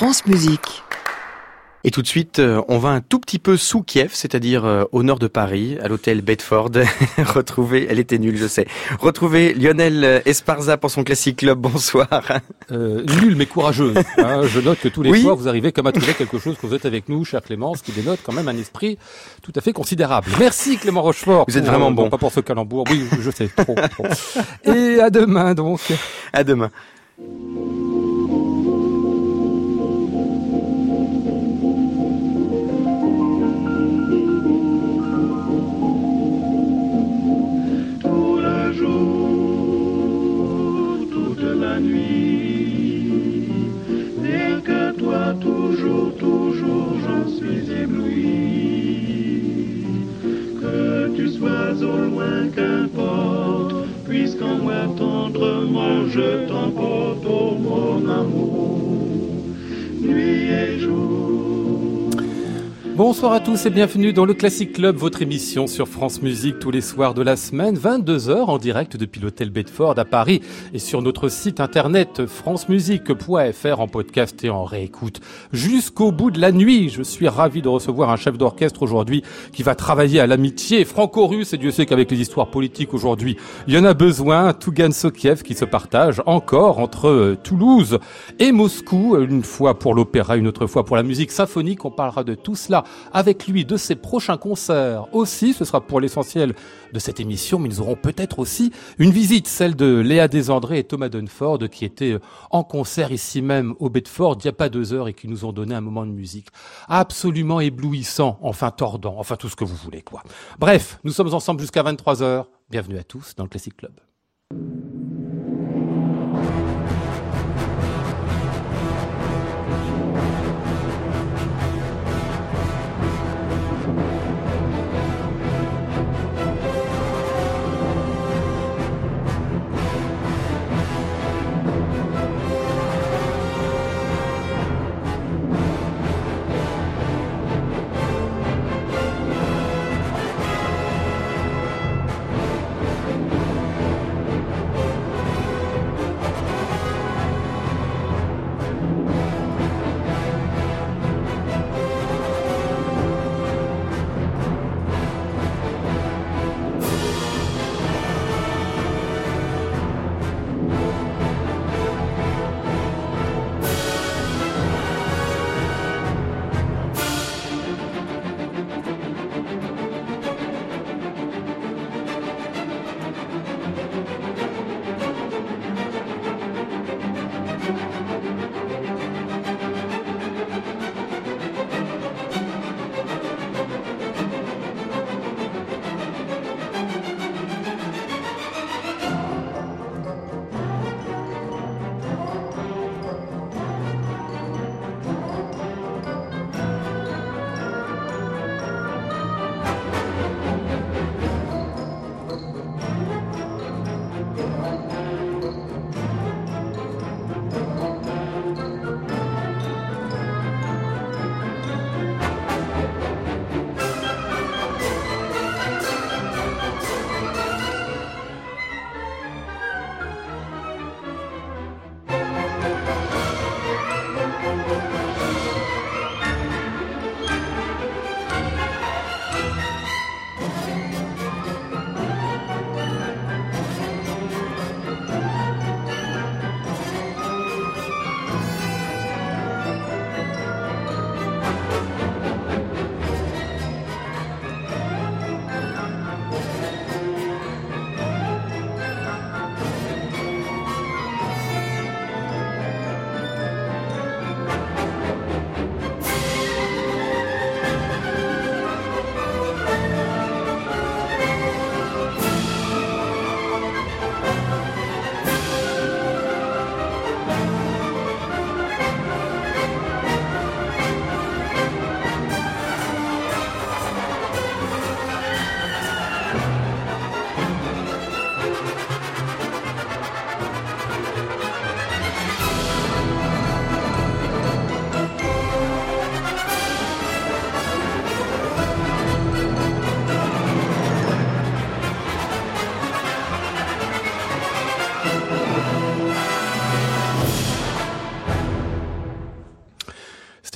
France Musique. Et tout de suite, euh, on va un tout petit peu sous Kiev, c'est-à-dire euh, au nord de Paris, à l'hôtel Bedford. Retrouver, elle était nulle, je sais. Retrouver Lionel Esparza pour son classique club. Bonsoir. Euh, nulle mais courageuse. Hein. je note que tous les soirs, vous arrivez comme à trouver quelque chose que vous êtes avec nous, cher Clément, ce qui dénote quand même un esprit tout à fait considérable. Merci Clément Rochefort. Vous êtes vraiment euh, bon. Pas pour ce calembour. Oui, je sais, trop. trop. Et à demain donc. À demain. Sois au loin, qu'importe, puisqu'en moi tendrement je t'emporte, oh mon amour, nuit et jour. Bonsoir à tous et bienvenue dans le Classic Club, votre émission sur France Musique tous les soirs de la semaine, 22h en direct depuis l'hôtel Bedford à Paris et sur notre site internet francemusique.fr en podcast et en réécoute jusqu'au bout de la nuit. Je suis ravi de recevoir un chef d'orchestre aujourd'hui qui va travailler à l'amitié franco-russe et Dieu sait qu'avec les histoires politiques aujourd'hui, il y en a besoin. Tougan Sokiev qui se partage encore entre euh, Toulouse et Moscou, une fois pour l'opéra, une autre fois pour la musique symphonique. On parlera de tout cela avec lui de ses prochains concerts aussi. Ce sera pour l'essentiel de cette émission, mais nous aurons peut-être aussi une visite, celle de Léa Desandré et Thomas Dunford qui étaient en concert ici même au Bedford il n'y a pas deux heures et qui nous ont donné un moment de musique absolument éblouissant, enfin tordant, enfin tout ce que vous voulez quoi. Bref, nous sommes ensemble jusqu'à 23 heures. Bienvenue à tous dans le Classic Club.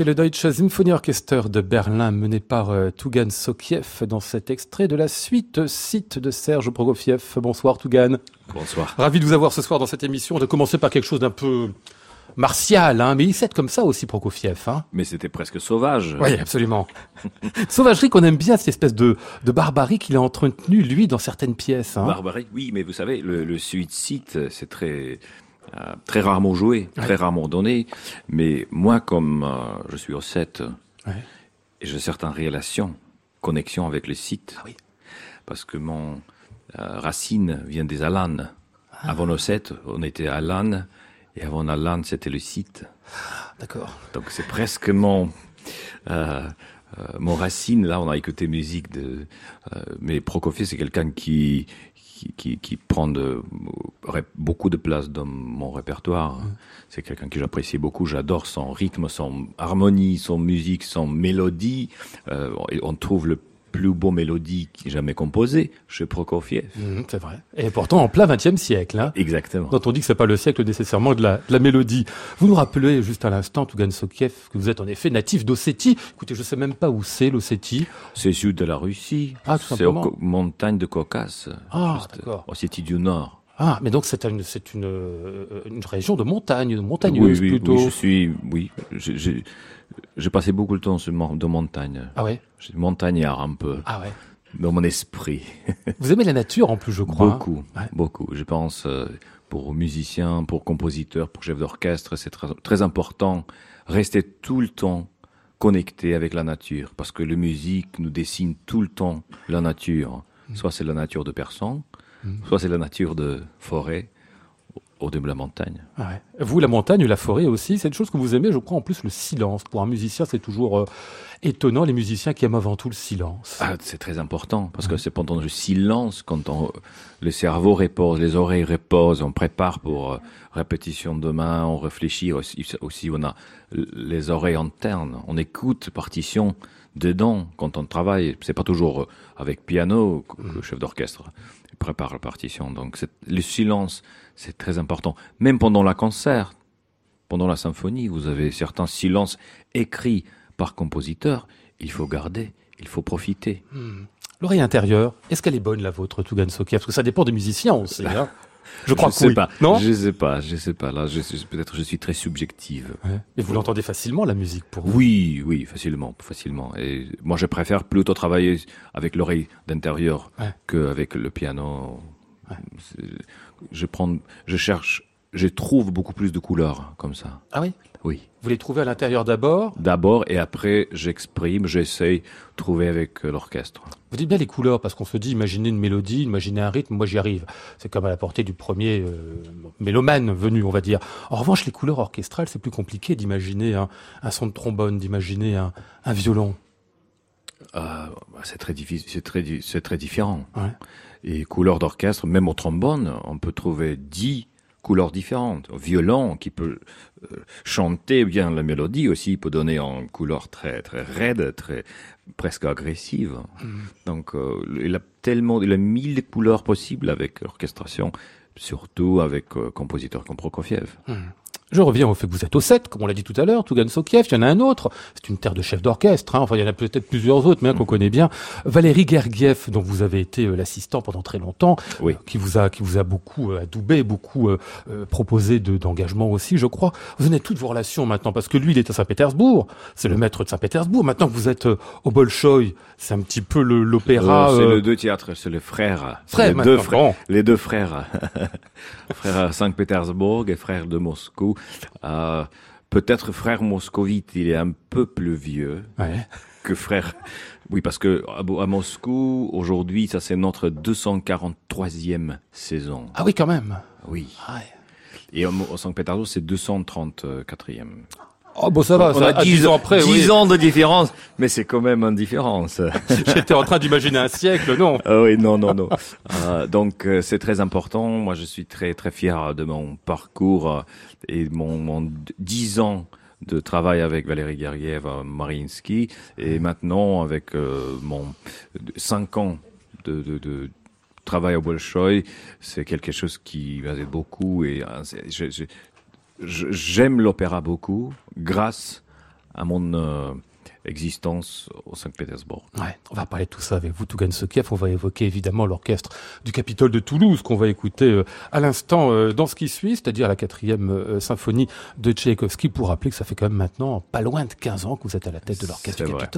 Le Deutsche Symphonieorchester de Berlin mené par euh, Tougan Sokiev dans cet extrait de la suite Site de Serge Prokofiev. Bonsoir Tougan. Bonsoir. Ravi de vous avoir ce soir dans cette émission. De commencer par quelque chose d'un peu martial, hein, mais il s'est comme ça aussi Prokofiev. Hein. Mais c'était presque sauvage. Oui, absolument. Sauvagerie qu'on aime bien, cette espèce de, de barbarie qu'il a entretenue, lui, dans certaines pièces. Hein. Barbarie, oui, mais vous savez, le, le suite site, c'est très euh, très rarement joué, très rarement donné. Mais moi, comme euh, je suis au 7, Ouais. et j'ai certaines relations, connexions avec le site, Ah oui. parce que mon euh, racine vient des Alanes. Ah. Avant le 7, on était à Alanes, et avant Alanes, c'était le site. D'accord. Donc c'est presque mon mon racine. Là, on a écouté musique de. mais Prokofiev, c'est quelqu'un qui qui, qui qui prend de, beaucoup de place dans mon répertoire. C'est quelqu'un que j'apprécie beaucoup. J'adore son rythme, son harmonie, son musique, son mélodie. Euh, on trouve le plus beau mélodie qui jamais composé chez Prokofiev. Mhm, c'est vrai. Et pourtant en plein XXe siècle. Hein. Exactement. Dont on dit que c'est pas le siècle nécessairement de la, de la mélodie. Vous nous rappelez juste à l'instant, Tougan Sokiev, que vous êtes en effet natif d'Ossétie. Écoutez, je sais même pas où c'est l'Ossétie. C'est sud de la Russie. Ah, tout c'est aux simplement. montagnes de Caucase. Ah, d'accord. Ossétie du Nord. Ah, mais donc c'est une, c'est une, euh, une région de montagne, de Oui, montagneuse oui, plutôt. oui, je suis, oui, j'ai passé beaucoup de temps sur de montagne. Ah ouais, Je suis montagnard un peu, ah ouais. dans mon esprit. Vous aimez la nature en plus, je crois. hein? Beaucoup, Ouais. beaucoup. Je pense, euh, pour musiciens, pour compositeurs, pour chefs d'orchestre, c'est très, très important. Rester tout le temps connecté avec la nature, parce que la musique nous dessine tout le temps la nature. Mm. Soit c'est la nature de personnes, soit c'est la nature de forêt, au de la montagne. Ah ouais. Vous, la montagne, la forêt aussi, c'est une chose que vous aimez, je crois, en plus le silence. Pour un musicien, c'est toujours euh, étonnant, les musiciens qui aiment avant tout le silence. Ah, c'est très important parce que c'est pendant le silence, quand on, le cerveau repose, les oreilles reposent, on prépare pour euh, répétition demain, on réfléchit aussi, aussi, on a les oreilles internes, on écoute partition dedans quand on travaille. C'est pas toujours euh, avec piano le chef d'orchestre prépare la partition. Donc le silence, c'est très important. Même pendant la concert, pendant la symphonie, vous avez certains silences écrits par compositeur. Il faut garder, il faut profiter. L'oreille intérieure, est-ce qu'elle est bonne, la vôtre, Tougan Sokiev Parce que ça dépend des musiciens, on sait. Hein je crois je que sais oui. pas. Non Je sais pas. Je sais pas. Là, peut-être je suis très subjective. Ouais. Et vous l'entendez facilement, la musique, pour vous? Oui, oui, facilement, facilement. Et moi, je préfère plutôt travailler avec l'oreille d'intérieur Ouais. qu'avec le piano. Je prends, je cherche, je trouve beaucoup plus de couleurs comme ça. Ah oui? Oui. Vous les trouvez à l'intérieur d'abord? D'abord et après, j'exprime, j'essaye de trouver avec euh, l'orchestre. Vous dites bien les couleurs, parce qu'on se dit, imaginez une mélodie, imaginez un rythme, moi j'y arrive. C'est comme à la portée du premier euh, mélomane venu, on va dire. En revanche, les couleurs orchestrales, c'est plus compliqué d'imaginer un, un son de trombone, d'imaginer un, un violon. Euh, c'est très difficile, c'est très, di- c'est très différent. Ouais. Et couleurs d'orchestre, même au trombone, on peut trouver dix couleurs différentes. Violon, qui peut euh, chanter bien la mélodie aussi, peut donner en couleur très très raide, très presque agressive. Donc, euh, il a tellement, il a mille couleurs possibles avec l'orchestration, surtout avec euh, compositeurs comme Prokofiev. Je reviens au fait que vous êtes au 7, comme on l'a dit tout à l'heure, Tougan Sokiev, il y en a un autre, c'est une terre de chef d'orchestre, hein. enfin il y en a peut-être plusieurs autres, mais un qu'on connaît bien. Valérie Gergiev, dont vous avez été euh, l'assistant pendant très longtemps, Oui. euh, qui vous a qui vous a beaucoup euh, adoubé, beaucoup euh, proposé de d'engagement aussi, je crois. Vous en êtes toutes vos relations maintenant, parce que lui, il est à Saint-Pétersbourg, c'est le maître de Saint-Pétersbourg. Maintenant que vous êtes au Bolchoï, c'est un petit peu le- l'opéra. C'est le deux théâtres, c'est les frères. C'est frère, les deux frères. Bon. Les deux frères, frère à Saint-Pétersbourg et frère de Moscou. Euh, Peut-être frère moscovite, il est un peu plus vieux Ouais. que frère. Oui, parce que à, Moscou, aujourd'hui, ça c'est notre 243e saison. Ah oui, quand même. Oui. Ouais. Et au, au Saint-Pétersbourg, c'est 234e. Oh bon, ça va, On ça, a à 10 ans après, 10 oui. ans de différence, mais c'est quand même une différence. J'étais en train d'imaginer un siècle, non. Ah oui, non, non, non. Euh, donc euh, c'est très important. Moi, je suis très très fier de mon parcours euh, et mon, mon 10 ans de travail avec Valérie Gergiev à Mariinsky et maintenant avec euh, mon 5 ans de, de, de travail au Bolshoi, c'est quelque chose qui m'aide beaucoup et euh, je- je- j'aime l'opéra beaucoup grâce à mon euh, existence au Saint-Pétersbourg. Ouais, on va parler de tout ça avec vous, Tougan Sokiev. On va évoquer évidemment l'orchestre du Capitole de Toulouse qu'on va écouter euh, à l'instant euh, dans ce qui suit, c'est-à-dire la quatrième symphonie de Tchaïkovski, pour rappeler que ça fait quand même maintenant pas loin de 15 ans que vous êtes à la tête de l'orchestre du vrai.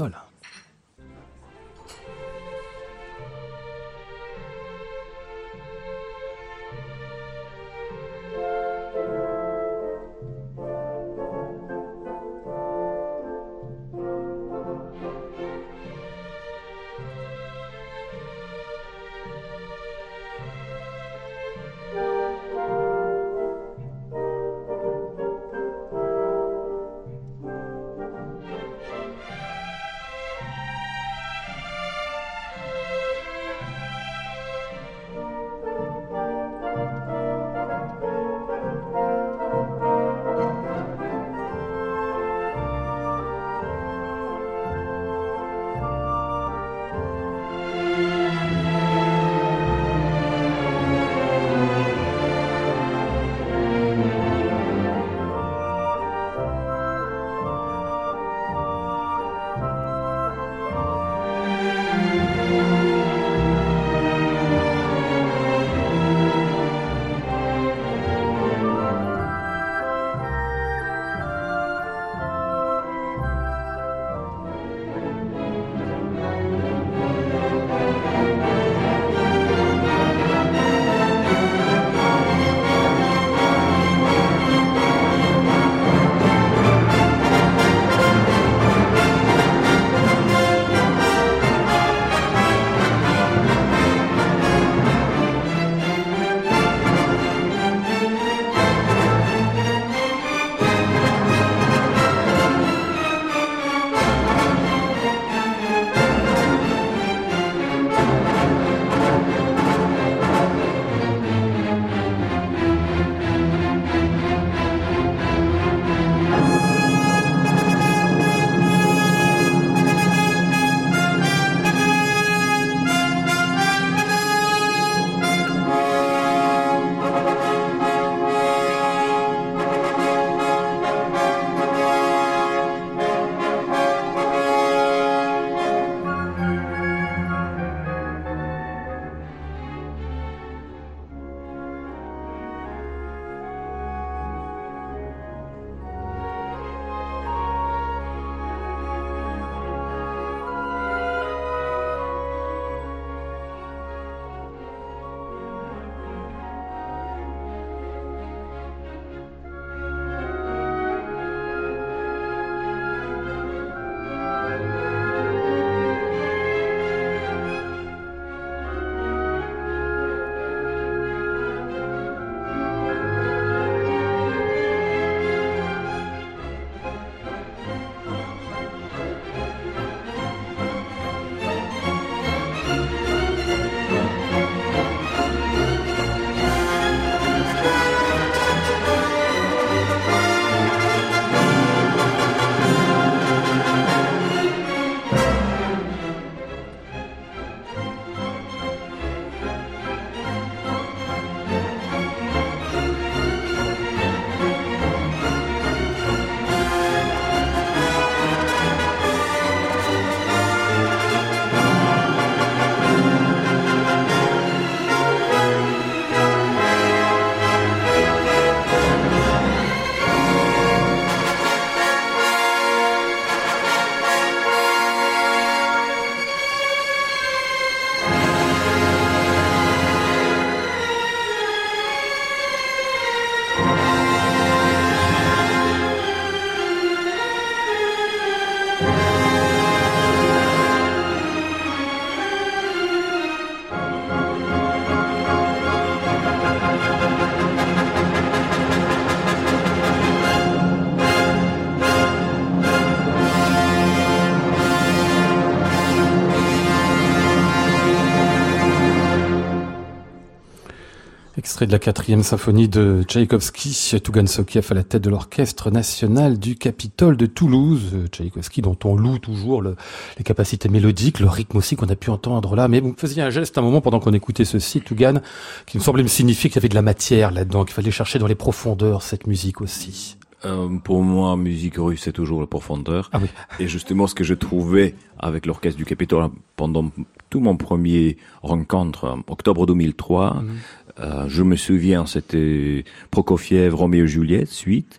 Extrait de la quatrième symphonie de Tchaïkovski, Tougan Sokiev à la tête de l'orchestre national du Capitole de Toulouse. Tchaïkovski dont on loue toujours le- les capacités mélodiques, le rythme aussi qu'on a pu entendre là. Mais vous me faisiez un geste un moment pendant qu'on écoutait ceci, Tougan, qui me semblait me signifier qu'il y avait de la matière là-dedans, qu'il fallait chercher dans les profondeurs cette musique aussi. Euh, pour moi, musique russe, c'est toujours la profondeur. Ah oui. Et justement, ce que je trouvais avec l'orchestre du Capitole pendant tout mon premier rencontre, en octobre 2003, euh, je me souviens, c'était Prokofiev, Roméo et Juliette, suite,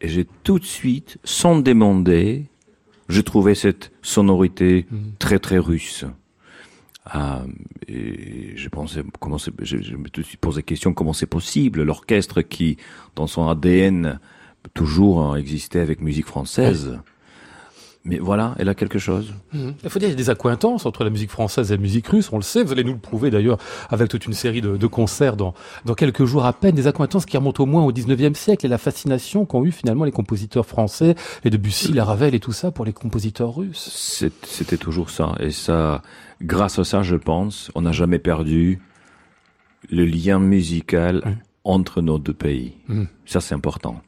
et j'ai tout de suite, sans demander, je trouvais cette sonorité très très russe. Ah, et je pensais comment c'est, je, je me suis posé la question comment c'est possible l'orchestre qui dans son ADN toujours hein, existait avec musique française. Mais voilà, elle a quelque chose. Il faut dire qu'il y a des accointances entre la musique française et la musique russe, on le sait, vous allez nous le prouver d'ailleurs avec toute une série de, de concerts dans, dans quelques jours à peine, des accointances qui remontent au moins au 19e siècle et la fascination qu'ont eu finalement les compositeurs français, et Debussy, la Ravel et tout ça pour les compositeurs russes. C'était toujours ça. Et ça, grâce à ça, je pense, on n'a jamais perdu le lien musical entre nos deux pays. Mhm. Ça, c'est important.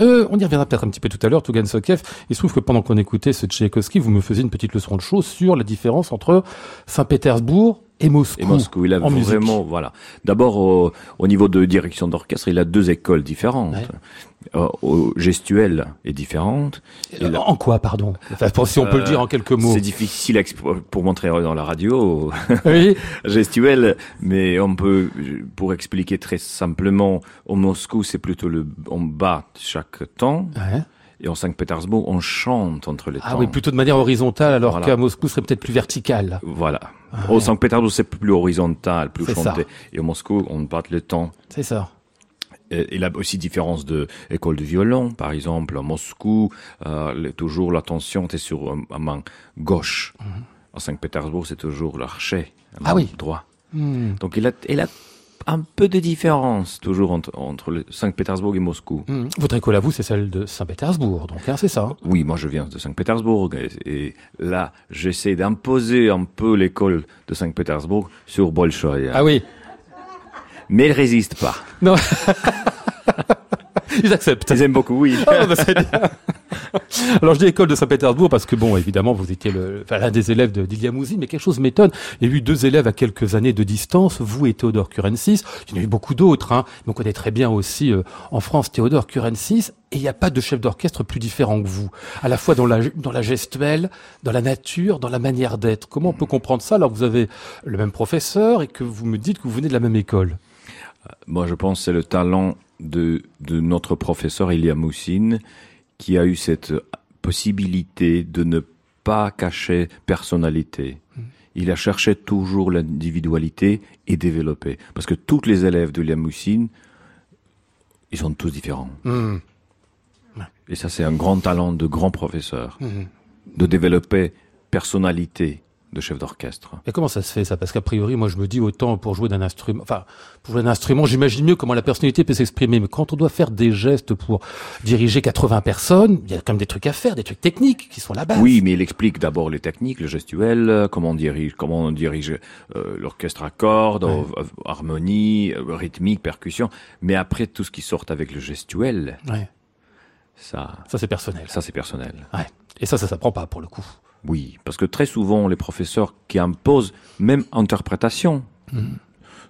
Euh, on y reviendra peut-être un petit peu tout à l'heure, Tougan Sokev. Il se trouve que pendant qu'on écoutait ce Tchaïkovski, vous me faisiez une petite leçon de choses sur la différence entre Saint-Pétersbourg et Moscou. Et Moscou, il a en musique. vraiment, voilà. D'abord, au, au niveau de direction d'orchestre, il a deux écoles différentes. Ouais. Euh, au gestuel est différente. Et Euh, la- En quoi, pardon Enfin, Si on peut le Euh, dire en quelques mots. C'est difficile pour montrer dans la radio, Oui. gestuel, mais on peut, pour expliquer très simplement, au Moscou, c'est plutôt le, on bat chaque temps, Ouais. et en Saint-Pétersbourg, on chante entre les Ah temps. oui, plutôt de manière horizontale, alors Voilà. qu'à Moscou, ce serait peut-être plus vertical. Voilà. Ah Au. Saint-Pétersbourg, c'est plus horizontal, plus ça. chanté. Et au Moscou, on bat le temps. C'est ça. Et il a aussi différence de école de violon, par exemple, à Moscou, euh, toujours l'attention est sur euh, la main gauche. À Saint-Pétersbourg, c'est toujours l'archet, la Mhm. Ah main oui. droit. Hmm. Donc il a, il a un peu de différence toujours entre, entre Saint-Pétersbourg et Moscou. Hmm. Votre école à vous, c'est celle de Saint-Pétersbourg, donc hein, c'est ça. Oui, moi je viens de Saint-Pétersbourg et, et là j'essaie d'imposer un peu l'école de Saint-Pétersbourg sur Bolchoï. Ah oui. Mais ils résistent pas. Non. Ils acceptent. Ils aiment beaucoup, oui. Ah, bah. Alors je dis école de Saint-Pétersbourg parce que bon, évidemment, vous étiez enfin, l'un des élèves de Mouzi, mais quelque chose m'étonne. Il y a eu deux élèves à quelques années de distance, vous et Théodore Curensis. Il y en a eu beaucoup d'autres, hein. Mais on connaît très bien aussi euh, en France Théodore Curensis. Et il n'y a pas de chef d'orchestre plus différent que vous, à la fois dans la, dans la gestuelle, dans la nature, dans la manière d'être. Comment on peut comprendre ça alors que vous avez le même professeur et que vous me dites que vous venez de la même école? Moi, je pense que c'est le talent de, de notre professeur Elia Moussine qui a eu cette possibilité de ne pas cacher personnalité. Il a cherché toujours l'individualité et développé. Parce que tous les élèves de Moussine, ils sont tous différents. Hmm. Et ça, c'est un grand talent de grand professeur, Mhm. de développer personnalité de chef d'orchestre. Et comment ça se fait ça? Parce qu'a priori, moi je me dis autant pour jouer d'un instrument, enfin pour jouer d'un instrument, j'imagine mieux comment la personnalité peut s'exprimer. Mais quand on doit faire des gestes pour diriger 80 personnes, il y a quand même des trucs à faire, des trucs techniques qui sont la base. Oui, mais il explique d'abord les techniques, le gestuel, euh, comment on dirige, comment on dirige euh, l'orchestre à cordes, Ouais. euh, harmonie, euh, rythmique, percussion. Mais après tout ce qui sort avec le gestuel, Ouais, ça, ça c'est personnel. ça c'est personnel. Ouais. Et ça, ça s'apprend pas pour le coup. Oui, parce que très souvent les professeurs qui imposent même interprétation Mhm.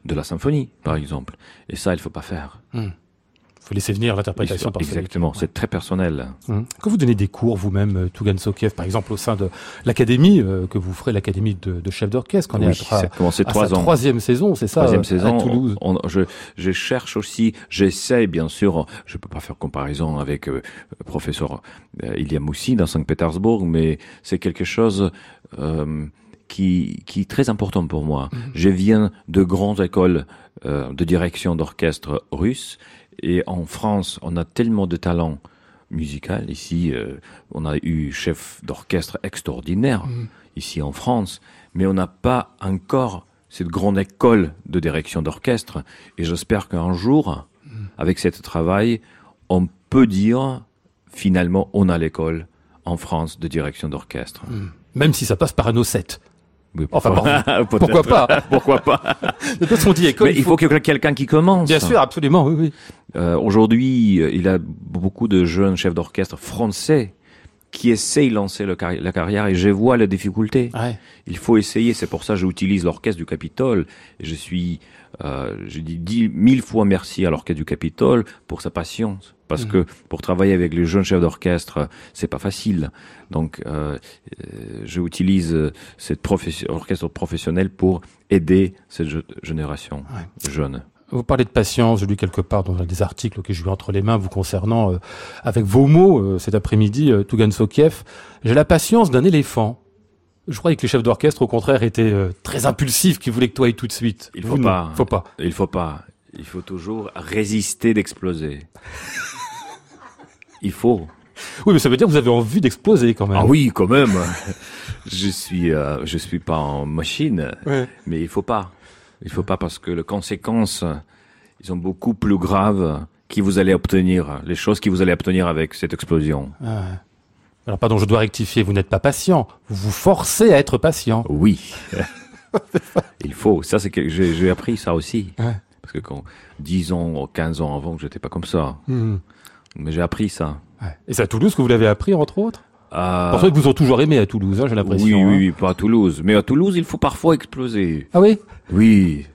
de la symphonie, par exemple. Et ça, il faut pas faire. Faut laisser venir l'interprétation Exactement, c'est très personnel. Hum. Quand vous donnez des cours vous-même, euh, Tougan Sokiev, par exemple au sein de l'académie euh, que vous ferez, l'académie de, de chef d'orchestre, qu'on est Oui, à, ça a commencé à trois sa ans. troisième saison, c'est ça, troisième euh, saison, à Toulouse. on- on- je, je cherche aussi, j'essaie bien sûr, je peux pas faire comparaison avec euh, le professeur euh, Ilya Moussi dans Saint-Pétersbourg, mais c'est quelque chose qui, qui est très important pour moi. Je viens de grandes écoles euh, de direction d'orchestre russe, et en France, on a tellement de talent musical. Ici, euh, on a eu chef d'orchestre extraordinaire, ici en France, mais on n'a pas encore cette grande école de direction d'orchestre. Et j'espère qu'un jour, avec ce travail, on peut dire, finalement, on a l'école en France de direction d'orchestre. Même si ça passe par un O7. Oui, Enfin, pourquoi, Pourquoi pas pourquoi pas De toute façon, on dit école, Mais il faut qu'il y ait quelqu'un qui commence. Bien sûr, absolument, oui, oui. Euh, Aujourd'hui, euh, il y a beaucoup de jeunes chefs d'orchestre français qui essayent de lancer le carri- la carrière et je vois les difficultés. Ouais. Il faut essayer. C'est pour ça que j'utilise l'orchestre du Capitole. Et je suis, euh, je dis mille fois merci à l'orchestre du Capitole pour sa patience. Parce Mhm. que pour travailler avec les jeunes chefs d'orchestre, c'est pas facile. Donc, euh, euh, j'utilise euh, cette profession, orchestre professionnel pour aider cette génération jeune. Vous parlez de patience, je lis quelque part dans des articles que j'ai eu entre les mains vous concernant, euh, avec vos mots euh, cet après-midi, euh, Tougan Sokiev. J'ai la patience d'un éléphant. Je croyais que les chefs d'orchestre, au contraire, étaient très impulsifs, qui voulaient que tout aille tout de suite. Il Vous, faut non. pas. Faut pas. Il faut pas. Il faut toujours résister d'exploser. Il faut. Oui, mais ça veut dire que vous avez envie d'exploser quand même. Ah oui, quand même. je suis, euh, je suis pas en machine, Ouais. mais il faut pas. Il faut pas parce que les conséquences, ils sont beaucoup plus graves qui vous allez obtenir, les choses que vous allez obtenir avec cette explosion. Ah. Alors pardon, je dois rectifier, vous n'êtes pas patient. Vous vous forcez à être patient. Oui. il faut. Ça, c'est que j'ai appris ça aussi. Ouais. Parce que quand 10 ans, 15 ans avant, j'étais pas comme ça. Mhm. Mais j'ai appris ça. Ouais. Et c'est à Toulouse que vous l'avez appris, entre autres? Euh, Pour ça que vous ont toujours aimé à Toulouse, hein, j'ai l'impression. oui, hein. oui, oui, pas à Toulouse. Mais à Toulouse, il faut parfois exploser. Ah oui? Oui.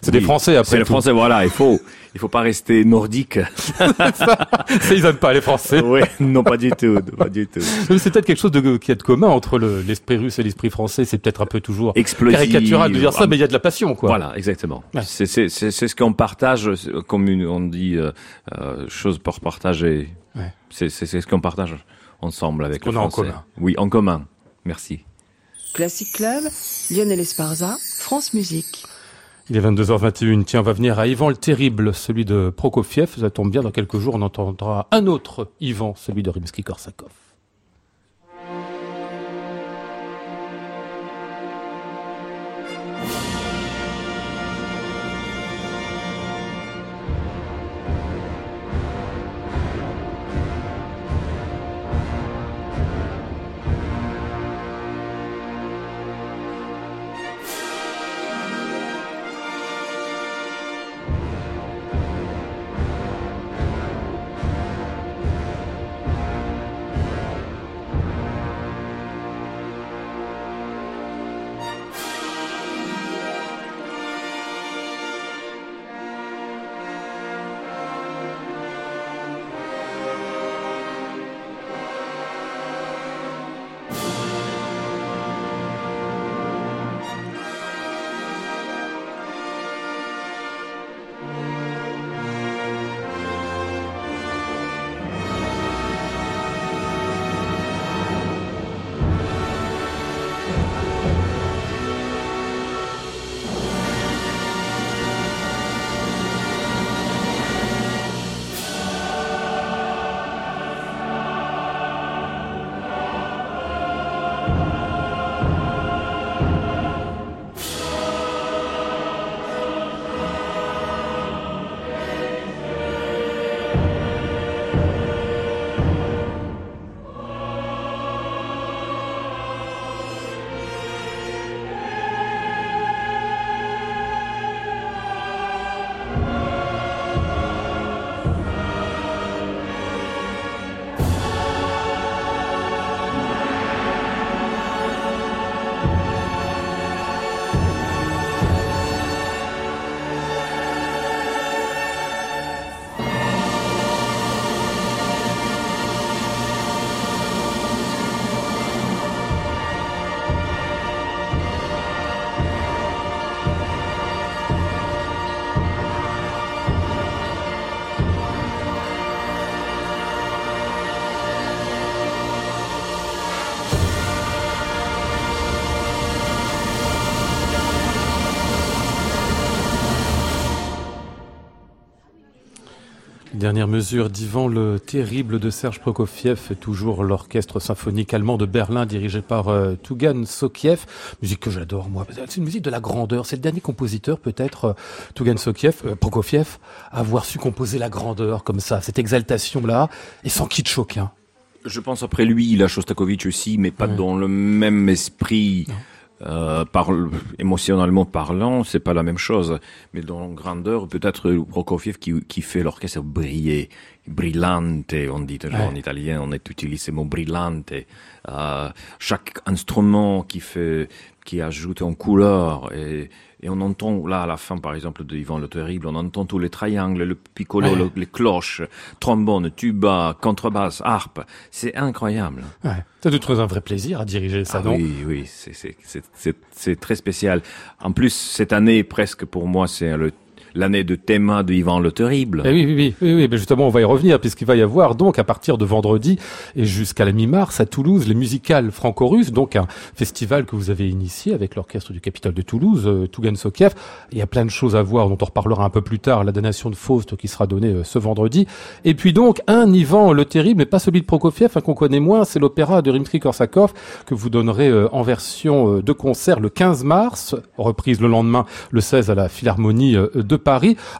C'est des. Français après. C'est les. Français, voilà. Il faut, il faut pas rester nordique. Ça, ils aiment pas les Français. oui, non, pas du tout, pas du tout. C'est peut-être quelque chose de, qui est de commun entre le- l'esprit russe et l'esprit français. C'est peut-être un peu toujours Explosif. caricatural de dire ça, mais il y a de la passion, quoi. Voilà, exactement. Ouais. C'est ce qu'on partage, comme une, on dit euh, euh, chose pour partager. Ouais. C'est ce qu'on partage ensemble avec les a en Français. commun. Oui, en commun. Merci. Classic Club, Lionel Esparza, France Musique. Il est 22h21. Tiens, on va venir à Ivan le Terrible, celui de Prokofiev. Ça tombe bien, dans quelques jours, on entendra un autre Ivan, celui de Rimsky-Korsakov. Dernière mesure d'Ivan le Terrible de Serge Prokofiev, toujours l'orchestre symphonique allemand de Berlin dirigé par euh, Tougan Sokiev. Musique que j'adore moi. C'est une musique de la grandeur. C'est le dernier compositeur peut-être, euh, Tougan Sokiev, euh, Prokofiev, à avoir su composer la grandeur comme ça, cette exaltation-là, et sans kitsch aucun. Je pense après lui, il a Shostakovich aussi, mais pas Ouais. dans le même esprit. Euh, par, émotionnellement parlant, c'est pas la même chose. Mais dans grandeur, peut-être Prokofiev qui, qui fait l'orchestre briller, brillante, on dit toujours en italien, on utilise ce mot brillante. Euh, chaque instrument qui fait, qui ajoute en couleur et, et on entend là à la fin par exemple de Yvan le Terrible, on entend tous les triangles, le piccolo, le- les cloches, trombone, tuba, contrebasse, harpe. C'est incroyable. Ouais. Ça doit être un vrai plaisir à diriger ça, Ah non oui, oui, c'est- c'est- c'est c'est- c'est très spécial. En plus, cette année, presque pour moi, c'est le- l'année de thème de Yvan le Terrible. Eh oui, oui, oui, oui, mais justement, on va y revenir, puisqu'il va y avoir donc, à partir de vendredi et jusqu'à la mi-mars, à Toulouse, les musicales franco-russes, donc un festival que vous avez initié avec l'orchestre du Capitole de Toulouse, euh, Tougan Sokiev. Il y a plein de choses à voir, dont on reparlera un peu plus tard, la donation de Faust qui sera donnée euh, ce vendredi. Et puis donc, un Ivan le Terrible, mais pas celui de Prokofiev, hein, qu'on connaît moins, c'est l'opéra de Rimsky-Korsakov, que vous donnerez euh, en version euh, de concert le 15 mars, reprise le lendemain, le 16 à la Philharmonie euh, de Paris.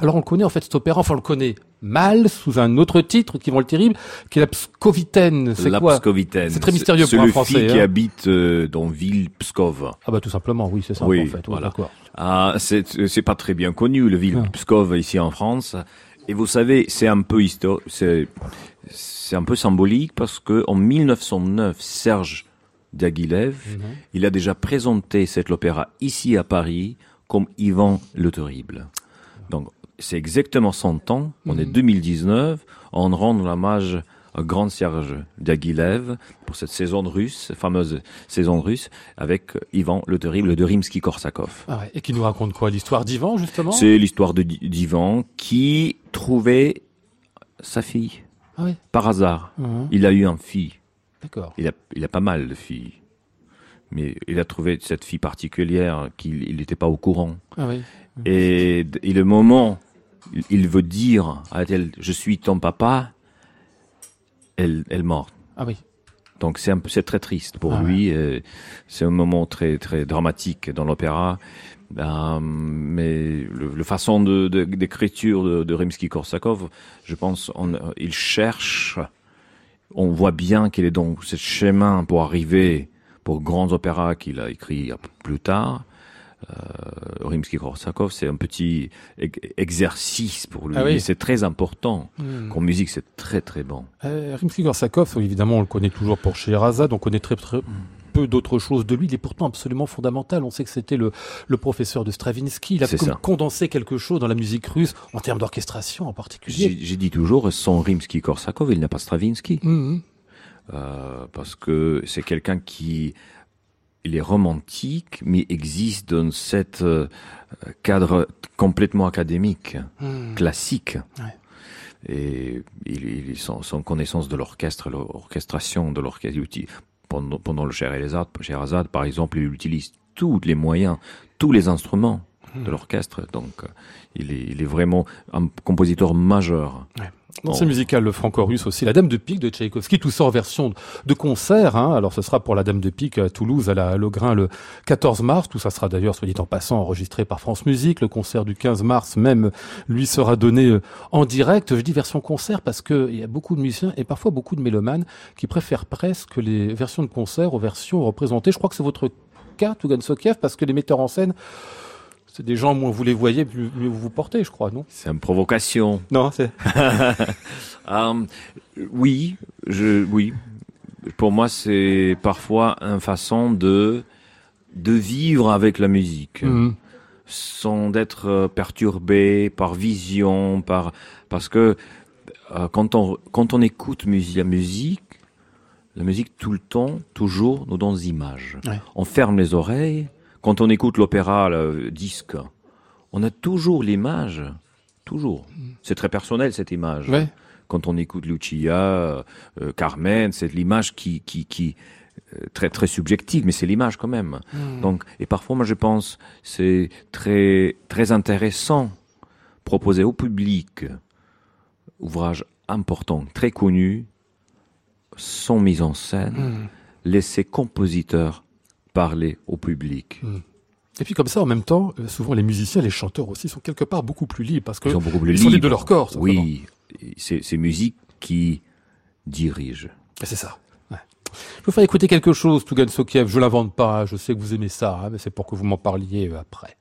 Alors on le connaît en fait cet opéra, enfin on le connaît mal sous un autre titre qui le terrible, qui est la Pskovitaine. C'est La quoi? Pskovitaine. C'est très mystérieux C'est pour un le Français, fille qui hein. habite euh, dans ville Pskov. Ah bah tout simplement, oui, c'est ça Oui, en fait. Oui, voilà. d'accord. Ah, c'est c'est pas très bien connu, le ville Ah. Pskov ici en France. Et vous savez, c'est un peu histo- c'est c'est un peu symbolique parce que en 1909, Serge Diaghilev, Mhm. il a déjà présenté cet opéra ici à Paris comme Ivan le Terrible. Donc c'est exactement 100 ans. On est 2019. On rend l'hommage à grand Serge Diaghilev pour cette saison russe, fameuse saison russe, avec Ivan le Terrible de Rimsky-Korsakov. Ah ouais. Et qui nous raconte quoi? L'histoire d'Ivan justement? C'est l'histoire d'Ivan qui trouvait sa fille Ah par hasard. Mhm. Il a eu un fille. d'accord. Il a, il a pas mal de filles. Mais il a trouvé cette fille particulière qu'il n'était pas au courant. Ah oui. Et, le moment, il- veut dire à elle, je suis ton papa, elle, elle mort. Ah oui. Donc c'est un peu, c'est très triste pour Ah lui. euh, C'est un moment très très dramatique dans l'opéra. Ben, mais le, le façon de, de- d'écriture de, de Rimsky-Korsakov, je pense, on, euh, il cherche. On voit bien qu'il est dans ce chemin pour arriver pour grands opéras qu'il a écrit plus tard. Euh, Rimsky-Korsakov, c'est un petit exercice pour lui. Ah oui. C'est très important. Hmm. Qu'en musique, c'est très très bon. Euh, Rimsky-Korsakov, évidemment, on le connaît toujours pour Scheherazade, on connaît très, très peu d'autres choses de lui. Il est pourtant absolument fondamental. On sait que c'était le, le professeur de Stravinsky. Il a condensé quelque chose dans la musique russe, en termes d'orchestration en particulier. J'ai dit toujours, sans Rimsky-Korsakov, il n'a pas Stravinsky. Mhm. Euh, parce que c'est quelqu'un qui il est romantique, mais existe dans cet euh, cadre complètement académique, Mhm. classique. Ouais. Et il, il son, son connaissance de l'orchestre, l'orchestration de l'orchestre, pendant, pendant le Scheherazade, par exemple, il utilise tous les moyens, tous les instruments de l'orchestre. Donc, euh, il est, il est vraiment un compositeur majeur. Dans ces musicales le franco-russe aussi, La Dame de Pique de Tchaïkovski, tout ça en version de concert. Hein. Alors ce sera pour La Dame de Pique à Toulouse, à la Logrin le 14 mars. Tout ça sera d'ailleurs, soit dit en passant, enregistré par France Musique. Le concert du 15 mars même, lui, sera donné euh, en direct. Je dis version concert parce que il y a beaucoup de musiciens et parfois beaucoup de mélomanes qui préfèrent presque les versions de concert aux versions représentées. Je crois que c'est votre cas, Tougan Sokiev, parce que les metteurs en scène, c'est des gens, moins vous les voyez, plus mieux vous vous portez, je crois, non? C'est une provocation. Non, c'est... Euh, oui, je, oui. Pour moi, c'est parfois une façon de de vivre avec la musique, Mhm. sans être euh, perturbé par vision, par parce que euh, quand on quand on écoute la musique, la musique tout le temps, toujours, nous donne des images. Ouais. On ferme les oreilles. Quand on écoute l'opéra, le disque, on a toujours l'image, toujours. C'est très personnel cette image Ouais. quand on écoute Lucia, euh, Carmen, c'est l'image qui, qui, qui euh, très très subjective, mais c'est l'image quand même. Donc, et parfois, moi, je pense, c'est très très intéressant proposer au public ouvrage important, très connu, sans mise en scène, Mhm. laisser compositeur parler au public. Et puis comme ça, en même temps, euh, souvent les musiciens, les chanteurs aussi sont quelque part beaucoup plus libres parce que Ils sont beaucoup plus ils sont libres libres. de leur corps. Oui, c'est c'est musique qui dirige. C'est ça. Ouais. Je vous faire écouter quelque chose, Tugan Sokiev. Je l'invente pas, je sais que vous aimez ça, hein, mais c'est pour que vous m'en parliez euh, après.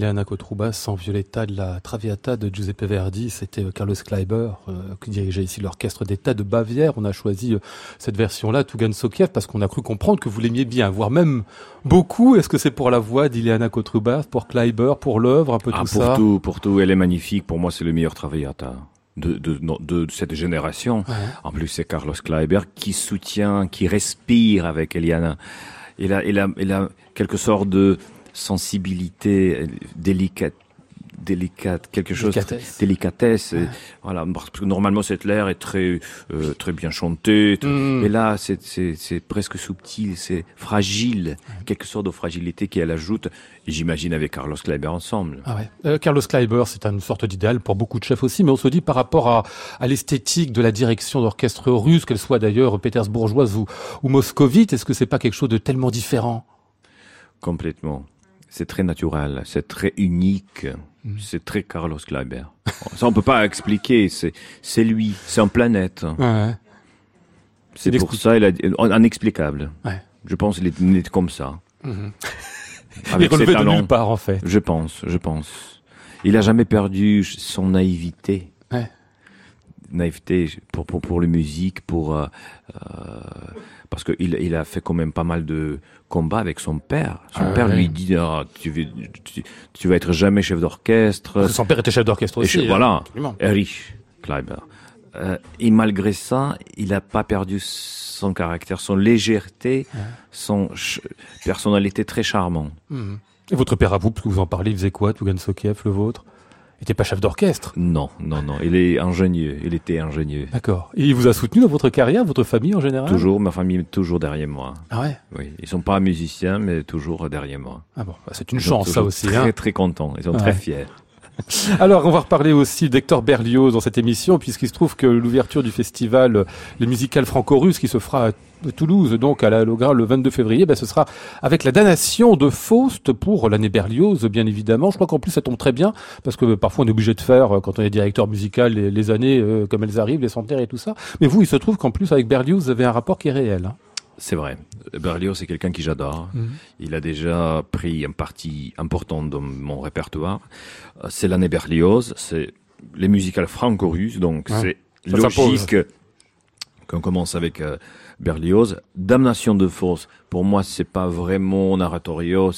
Ileana Kotrouba sans Violetta de la Traviata de Giuseppe Verdi. C'était euh, Carlos Kleiber euh, qui dirigeait ici l'orchestre d'État de Bavière. On a choisi euh, cette version-là, Tugan Sokiev, parce qu'on a cru comprendre que vous l'aimiez bien, voire même beaucoup. Est-ce que c'est pour la voix d'Ileana Kotrouba, pour Kleiber, pour l'œuvre, un peu Ah, tout pour ça tout, pour tout, elle est magnifique. Pour moi, c'est le meilleur Traviata de, de, cette génération. Ouais. En plus, c'est Carlos Kleiber qui soutient, qui respire avec Eliana. Il a, il a, il a quelque sorte de sensibilité euh, délicate, délicate, quelque chose, Délicatesse. délicatesse. Ouais. et Voilà, parce que normalement cette l'air est très, euh, très bien chanté. très- Mm. Et là, c'est, c'est, presque subtil, c'est fragile, quelque sorte de fragilité qu'elle ajoute. J'imagine avec Carlos Kleiber ensemble. Ah ouais. Euh, Carlos Kleiber, c'est une sorte d'idéal pour beaucoup de chefs aussi, mais on se dit par rapport à, à l'esthétique de la direction d'orchestre russe, qu'elle soit d'ailleurs pétersbourgeoise ou, ou moscovite, est-ce que c'est pas quelque chose de tellement différent? Complètement. C'est très naturel, c'est très unique, Mm. c'est très Carlos Kleiber. Ça, on peut pas expliquer, c'est, c'est lui, c'est une planète. ouais. C'est pour ça, il a, inexplicable. Ouais. Je pense qu'il est né comme ça. Mhm. Il Avec ses relevait de nulle part en fait. Je pense, je pense. Il a jamais perdu son naïveté. Naïveté pour, pour, pour la musique, pour, euh, euh, parce qu'il il a fait quand même pas mal de combats avec son père. Son Ah père ouais. lui dit, Ah, tu, tu, tu vas être jamais chef d'orchestre. Que son père était chef d'orchestre Et aussi. hein. voilà, Absolument. Erich Kleiber. Euh, et malgré ça, il n'a pas perdu son caractère, son légèreté, son ch- personnalité très charmante. Mhm. Et votre père à vous, parce que vous en parlez, il faisait quoi, Tougan Sokiev, le vôtre? Il était pas chef d'orchestre. Non, non, non, il est ingénieux, il était ingénieux. D'accord. Et il vous a soutenu dans votre carrière, votre famille en général? Toujours, ma famille est toujours derrière moi. Ah ouais? Oui, ils sont pas musiciens, mais toujours derrière moi. Ah bon, bah, c'est une chance ça aussi. Très, Hein très contents. Ils sont Ouais. très fiers. Alors, on va reparler aussi d'Hector Berlioz dans cette émission, puisqu'il se trouve que l'ouverture du festival Les Musicales Franco-Russes, qui se fera à Toulouse, donc à la Logra le 22 février, ben, ce sera avec la damnation de Faust pour l'année Berlioz, bien évidemment. Je crois qu'en plus, ça tombe très bien, parce que parfois on est obligé de faire, euh, quand on est directeur musical, les, les années euh, comme elles arrivent, les centenaires et tout ça. Mais vous, il se trouve qu'en plus, avec Berlioz, vous avez un rapport qui est réel. hein. C'est vrai. Berlioz, c'est quelqu'un qui j'adore. Mhm. Il a déjà pris un parti important dans mon répertoire. Euh, C'est l'année Berlioz, c'est les musicales franco-russes, donc Ouais. c'est logique qu'on commence avec euh, Berlioz. Damnation de force, pour moi, c'est pas vraiment un oratorio,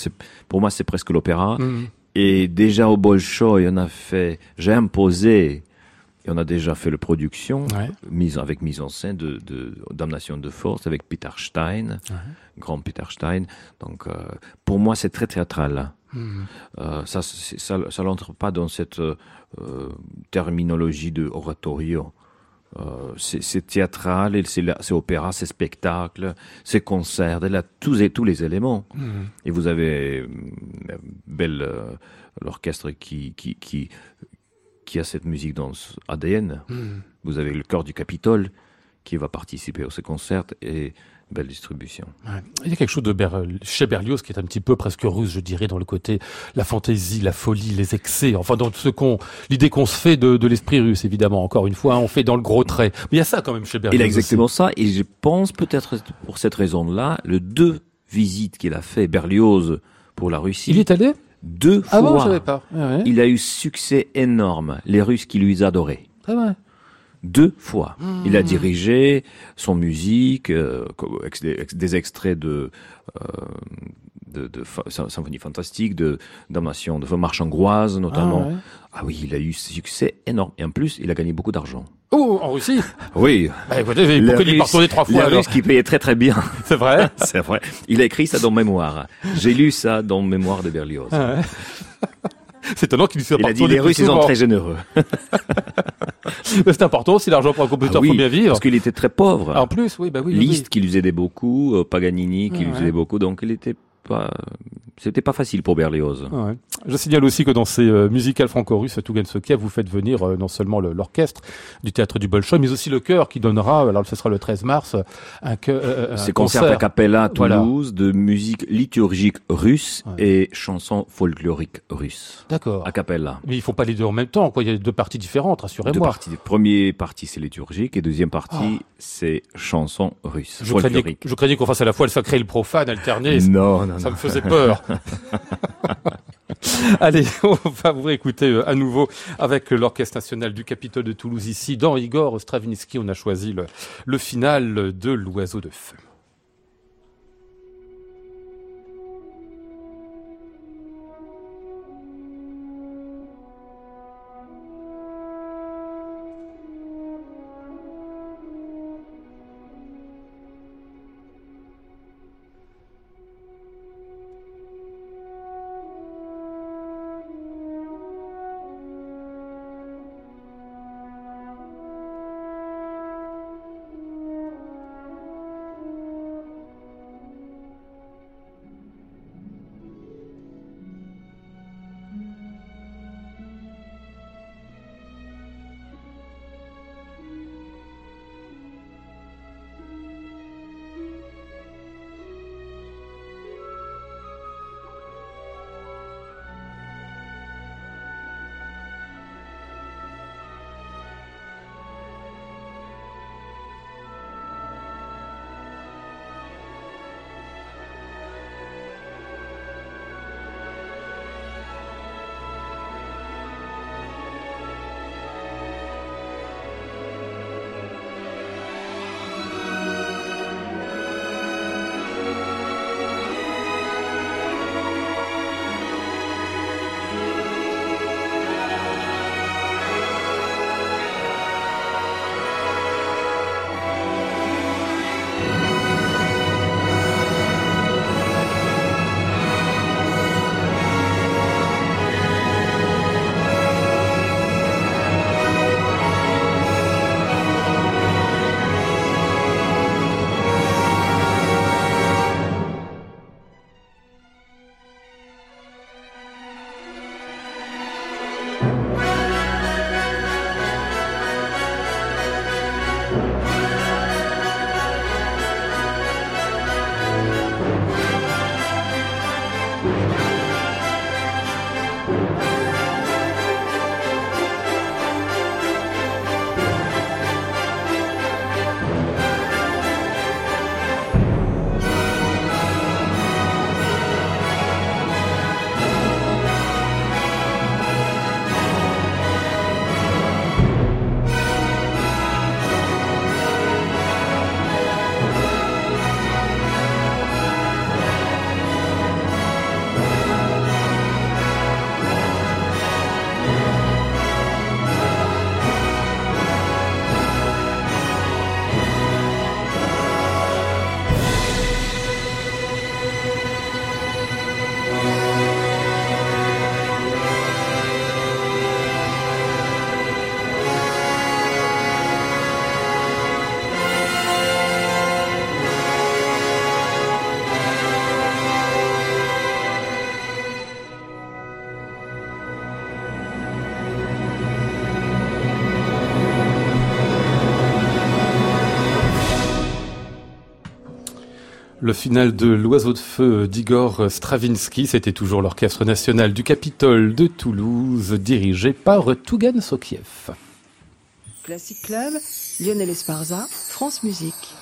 pour moi, c'est presque l'opéra. Mhm. Et déjà au Bolshoi, on a fait, j'ai imposé, et on a déjà fait la production, Ouais. mise avec mise en scène de, de Damnation de force avec Peter Stein, grand Peter Stein. Donc euh, pour moi c'est très théâtral. Euh, ça ça n'entre pas dans cette euh, terminologie de oratorio. C'est théâtral, c'est opéra, c'est spectacle, c'est concert, elle a tous, et- tous les éléments. Mhm. Et vous avez belle l'orchestre qui, qui, qui, qui a cette musique dans son ADN. Mhm. Vous avez le chœur du Capitole qui va participer à ce concert et belle distribution. Ouais. Il y a quelque chose de Ber- chez Berlioz qui est un petit peu presque russe, je dirais, dans le côté la fantaisie, la folie, les excès, enfin dans ce qu'on, l'idée qu'on se fait de, de l'esprit russe, évidemment. Encore une fois, on fait dans le gros trait. Mais il y a ça quand même chez Berlioz. Il a exactement ça et je pense peut-être pour cette raison-là, le deux visites qu'il a fait Berlioz pour la. Russie, Il est allé? Deux fois, Ah bon, pas. Ouais, ouais. il a eu succès énorme. Les Russes qui lui adoraient. Deux fois. Mmh. Il a dirigé son musique, euh, des extraits de, euh, de, de symphonie fantastique, de damnation, de marche hongroise notamment. Ah, ouais. Ah oui, il a eu succès énorme. Et en plus, il a gagné beaucoup d'argent. Oh, en Russie Oui. bah, écoutez, Pourquoi il est trois fois Russes qui payaient très très bien. C'est vrai C'est vrai. Il a écrit ça dans Mémoire. J'ai lu ça dans Mémoire de Berlioz. Ah ouais. C'est étonnant qu'il soit Il pas a dit les Russes ils sont très généreux. C'est important si l'argent pour un compositeur Ah oui, faut bien vivre. Parce qu'il était très pauvre. En plus, oui, bah oui. oui, Liszt qui lui aidait beaucoup, euh, Paganini qui Ouais, lui aidait beaucoup, donc il était pas, c'était pas facile pour Berlioz. Ah ouais. Je signale aussi que dans ces euh, musicales franco-russes Tougan Sokiev, vous faites venir euh, non seulement le- l'orchestre du théâtre du Bolshoi, mais aussi le chœur qui donnera, alors ce sera le 13 mars, un, chœur, euh, un C'est concert à cappella à Voilà. Toulouse de musique liturgique russe Ouais. et chansons folkloriques russes. D'accord. A cappella. Mais il faut pas les deux en même temps, quoi. Il y a deux parties différentes, Deux rassurez-moi. parties. Première partie c'est liturgique et deuxième partie Ah. c'est chansons russes. Je craignais, je craignais qu'on fasse à la fois le sacré et le profane alterné. Non, non, Ça non. me faisait peur. Allez, on va vous réécouter euh, à nouveau avec l'Orchestre national du Capitole de Toulouse ici. Dans Igor Stravinsky, on a choisi le, le final de L'Oiseau de Feu. Le final de L'Oiseau de Feu d'Igor Stravinsky, c'était toujours l'Orchestre National du Capitole de Toulouse, dirigé par Tougan Sokiev. Classic Club, Lionel Esparza, France Musique.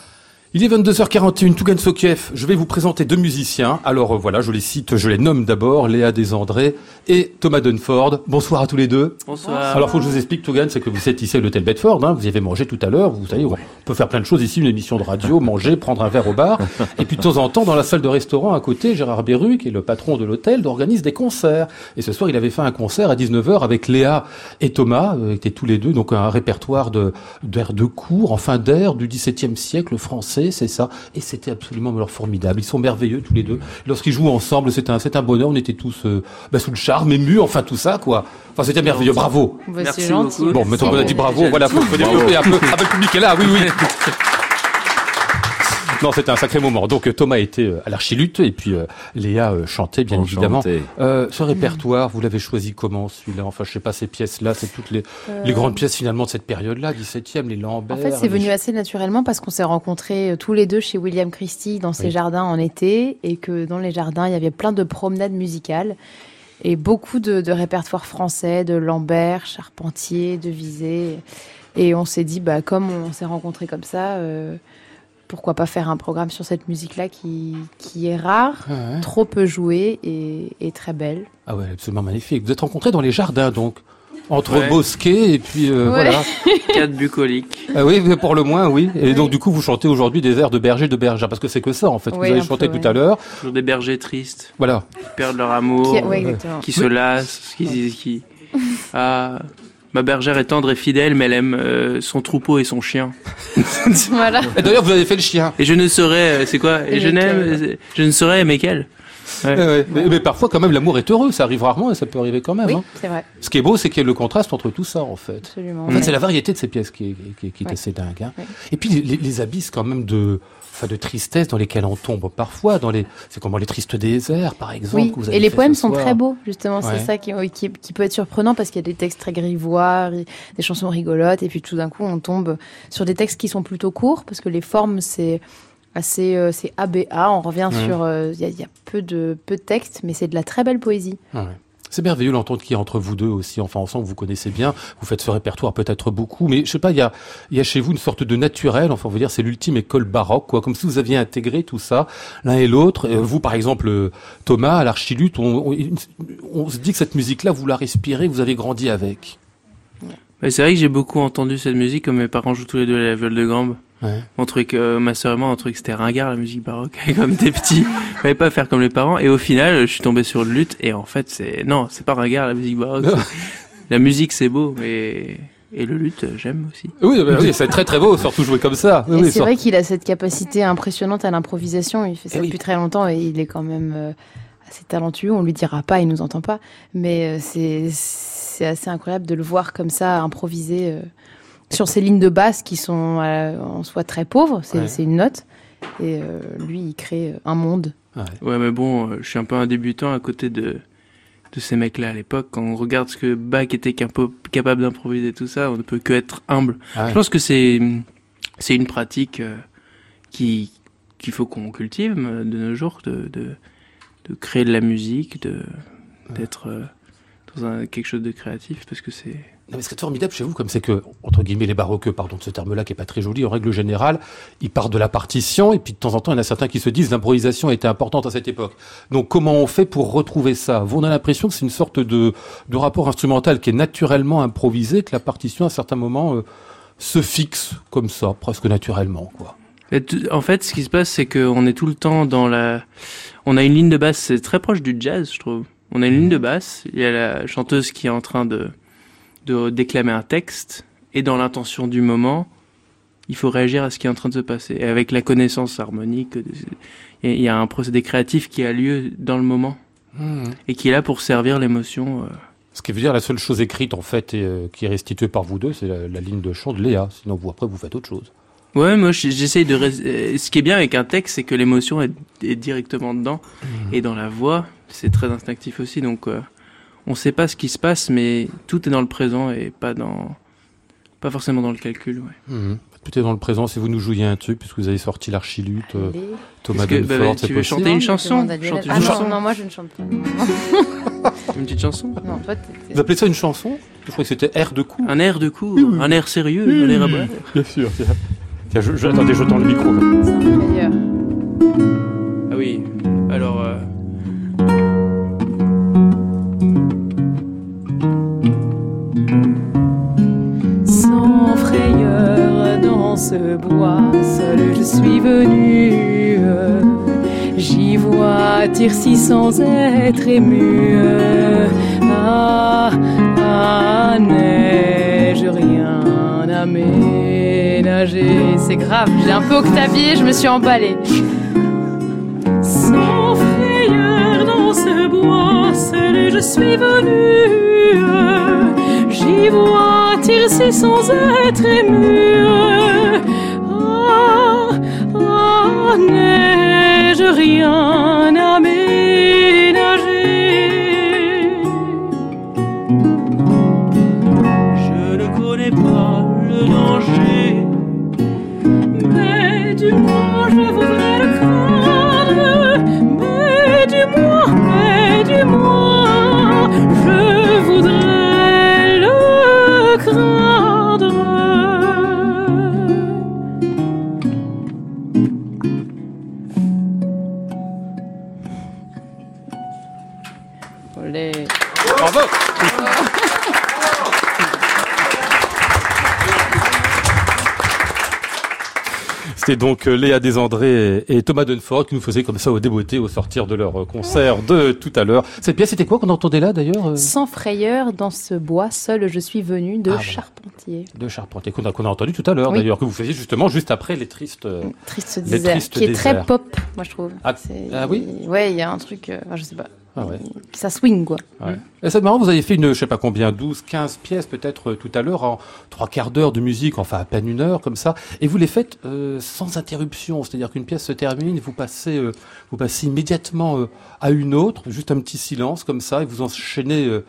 Il est 22h41, Tougan Sokiev. Je vais vous présenter deux musiciens. Alors euh, voilà, je les cite, je les nomme d'abord, Léa Desandré et Thomas Dunford. Bonsoir à tous les deux. Bonsoir. Alors faut que je vous explique, Tougan, c'est que vous êtes ici à l'hôtel Bedford, hein, vous y avez mangé tout à l'heure, vous savez, on peut faire plein de choses ici, une émission de radio, manger, prendre un verre au bar. Et puis de temps en temps, dans la salle de restaurant à côté, Gérard Berru, qui est le patron de l'hôtel, organise des concerts. Et ce soir, il avait fait un concert à 19h avec Léa et Thomas, euh, étaient tous les deux, donc un répertoire de d'air de cours, enfin d'air du XVIIe siècle français c'est ça. Et c'était absolument alors, formidable. Ils sont merveilleux tous les deux. Lorsqu'ils jouent ensemble, c'est un, c'est un bonheur. On était tous euh, bah, sous le charme, émus, enfin tout ça, quoi. Enfin, c'était merveilleux. Bravo. Bah, Merci gentil. Bon, maintenant qu'on a dit bravo, voilà, faut, faut développer un peu. Ah, bah, le public est là, oui, oui. Non, c'était un sacré moment. Donc Thomas était euh, à l'archilutte et puis euh, Léa euh, chantait bien Enchanté. évidemment. Euh, ce répertoire, vous l'avez choisi comment celui-là? Enfin, je sais pas ces pièces-là, c'est toutes les, les grandes pièces finalement de cette période-là, 17e, les Lambert. En fait, c'est les- venu assez naturellement parce qu'on s'est rencontrés euh, tous les deux chez William Christie dans ses Oui. jardins en été et que dans les jardins, il y avait plein de promenades musicales et beaucoup de, de répertoires français, de Lambert, Charpentier, de Visé. Et on s'est dit, bah, comme on s'est rencontrés comme ça, euh, pourquoi pas faire un programme sur cette musique-là qui, qui est rare, Ah ouais. trop peu jouée et, et très belle. Ah ouais, absolument magnifique. Vous êtes rencontrés dans les jardins, donc entre Ouais. bosquets et puis euh, Ouais. voilà. Quatre bucoliques. Ah oui, mais pour le moins, oui. Et donc du coup, vous chantez aujourd'hui des airs de berger, de bergère, parce que c'est que ça en fait. Vous avez chanté peu, tout ouais. à l'heure. Toujours des bergers tristes, Voilà. qui perdent leur amour, Qui- qui se lassent, qui, qui... Ah, ma bergère est tendre et fidèle, mais elle aime euh, son troupeau et son chien. voilà. Et d'ailleurs, vous avez fait le chien. Et je ne saurais, euh, c'est quoi Et je Aimer n'aime, quel. je ne saurais aimer quelle. Ouais. Ouais. Mais, mais parfois, quand même, l'amour est heureux. Ça arrive rarement et ça peut arriver quand même. Oui, hein. c'est vrai, Ce qui est beau, c'est qu'il y a le contraste entre tout ça, en fait. absolument. En fait, c'est la variété de ces pièces qui est, qui est- qui est Ouais. assez dingue. hein. Ouais. Et puis les, les abysses quand même de, enfin, de tristesse dans lesquels on tombe parfois. Dans les, c'est comment les tristes déserts, par exemple. Oui, que vous avez et les poèmes sont très beaux, justement. Ouais. C'est ça qui, qui, qui peut être surprenant parce qu'il y a des textes très grivois, ri- des chansons rigolotes, et puis tout d'un coup, on tombe sur des textes qui sont plutôt courts parce que les formes, c'est assez, euh, c'est ABA. On revient Ouais. sur, euh, il y, y a peu de, peu de textes, mais c'est de la très belle poésie. Ouais. C'est merveilleux l'entente qui est entre vous deux aussi. Enfin, ensemble, vous connaissez bien. Vous faites ce répertoire peut-être beaucoup, mais je sais pas, il y a, y a chez vous une sorte de naturel. Enfin, on va dire, c'est l'ultime école baroque, quoi. Comme si vous aviez intégré tout ça, l'un et l'autre. Euh, Vous, par exemple, euh, Thomas, à l'archilutte, on, on, on se dit que cette musique-là, vous la respirez, vous avez grandi avec. C'est vrai que j'ai beaucoup entendu cette musique, comme mes parents jouent tous les deux à la viole de gambe. Ouais. On trouvait que, euh, ma sœur et moi, trouvait que c'était ringard la musique baroque. Comme t'es petit, fallait pas faire comme les parents. Et au final, je suis tombé sur le luth. Et en fait, c'est, non, c'est pas ringard la musique baroque. La musique, c'est beau. Et, et le luth, j'aime aussi. Oui, bah oui, c'est très très beau, surtout jouer comme ça. Oui, c'est vrai qu'il a cette capacité impressionnante à l'improvisation. Il fait ça Eh oui. depuis très longtemps et il est quand même euh, assez talentueux. On lui dira pas, il nous entend pas, mais euh, c'est c'est assez incroyable de le voir comme ça improviser euh, sur ces lignes de basse qui sont euh, en soi très pauvres. C'est Ouais. une note et euh, lui il crée un monde. Ouais. Ouais, mais bon, euh, je suis un peu un débutant à côté de, de ces mecs-là à l'époque. Quand on regarde ce que Bach était capable d'improviser tout ça, on ne peut que être humble. Ah ouais. Je pense que c'est, c'est une pratique euh, qui, qu'il faut qu'on cultive euh, de nos jours, de, de, de créer de la musique, de, d'être euh, dans un, quelque chose de créatif, parce que c'est, Non, mais ce qui est formidable chez vous, comme c'est que, entre guillemets, les baroqueux, pardon de ce terme-là qui est pas très joli, en règle générale, ils partent de la partition, et puis de temps en temps, il y en a certains qui se disent l'improvisation était importante à cette époque. Donc, comment on fait pour retrouver ça? Vous, on a l'impression que c'est une sorte de, de rapport instrumental qui est naturellement improvisé, que la partition, à certains moments, euh, se fixe comme ça, presque naturellement, quoi. En fait, ce qui se passe, c'est qu'on est tout le temps dans la. On a une ligne de basse, c'est très proche du jazz, je trouve. On a une ligne de basse, il y a la chanteuse qui est en train de, de déclamer un texte, et dans l'intention du moment, il faut réagir à ce qui est en train de se passer. Et avec la connaissance harmonique, euh, il y a- il y a un procédé créatif qui a lieu dans le moment, et qui est là pour servir l'émotion. euh. Ce qui veut dire la seule chose écrite, en fait, et, euh, qui est restituée par vous deux, c'est la, la ligne de chant de Léa. Sinon, vous, après, vous faites autre chose. Ouais, moi j'essaye de. Ce qui est bien avec un texte, c'est que l'émotion est, est directement dedans. Et dans la voix, c'est très instinctif aussi. Donc, euh, on sait pas ce qui se passe, mais tout est dans le présent et pas dans Pas forcément dans le calcul, ouais. Mhm. Peut-être dans le présent, si vous nous jouiez un truc, puisque vous avez sorti l'archilutte, euh. Thomas que- bah, Dunford, tu c'est veux chanter une chanson une Ah chanson. non, non, moi je ne chante pas. Une petite chanson Non, toi, Vous appelez ça une chanson Je crois que c'était air de coup. Un air de cours, un air sérieux, un air à boire. Bien sûr. Tiens, Tiens, je, je- attendez, je tends le micro. c'est un meilleur. Ah oui, alors... euh, ce bois, seul je suis venu. J'y vois Tirsi sans être ému. Ah, ah, n'ai-je rien à ménager? C'est grave, j'ai un peu octavié, je me suis emballée. Sans frayeur dans ce bois, seul je suis venu. J'y vois Tirsi sans être ému. N'ai-je rien à C'était donc euh, Léa Desandré et Thomas Dunford qui nous faisaient comme ça au débeauté au sortir de leur euh, concert de tout à l'heure. Cette pièce, c'était quoi qu'on entendait là d'ailleurs euh, Sans frayeur dans ce bois, seul je suis venu de Ah. Charpentier. De Charpentier, qu'on a, a entendu tout à l'heure Oui. d'ailleurs, que vous faisiez justement juste après les tristes. Triste Les désert, tristes qui est très déserts. pop, moi je trouve. Ah, ah oui? Ouais, il y a un truc, euh, je sais pas. Ah ouais. Ça swing quoi. Ouais. Et c'est marrant, vous avez fait une, je sais pas combien, 12, 15 pièces peut-être euh, tout à l'heure en trois quarts d'heure de musique, enfin à peine une heure comme ça, et vous les faites euh, sans interruption, c'est-à-dire qu'une pièce se termine, vous passez, euh, vous passez immédiatement euh, à une autre, juste un petit silence comme ça, et vous enchaînez euh,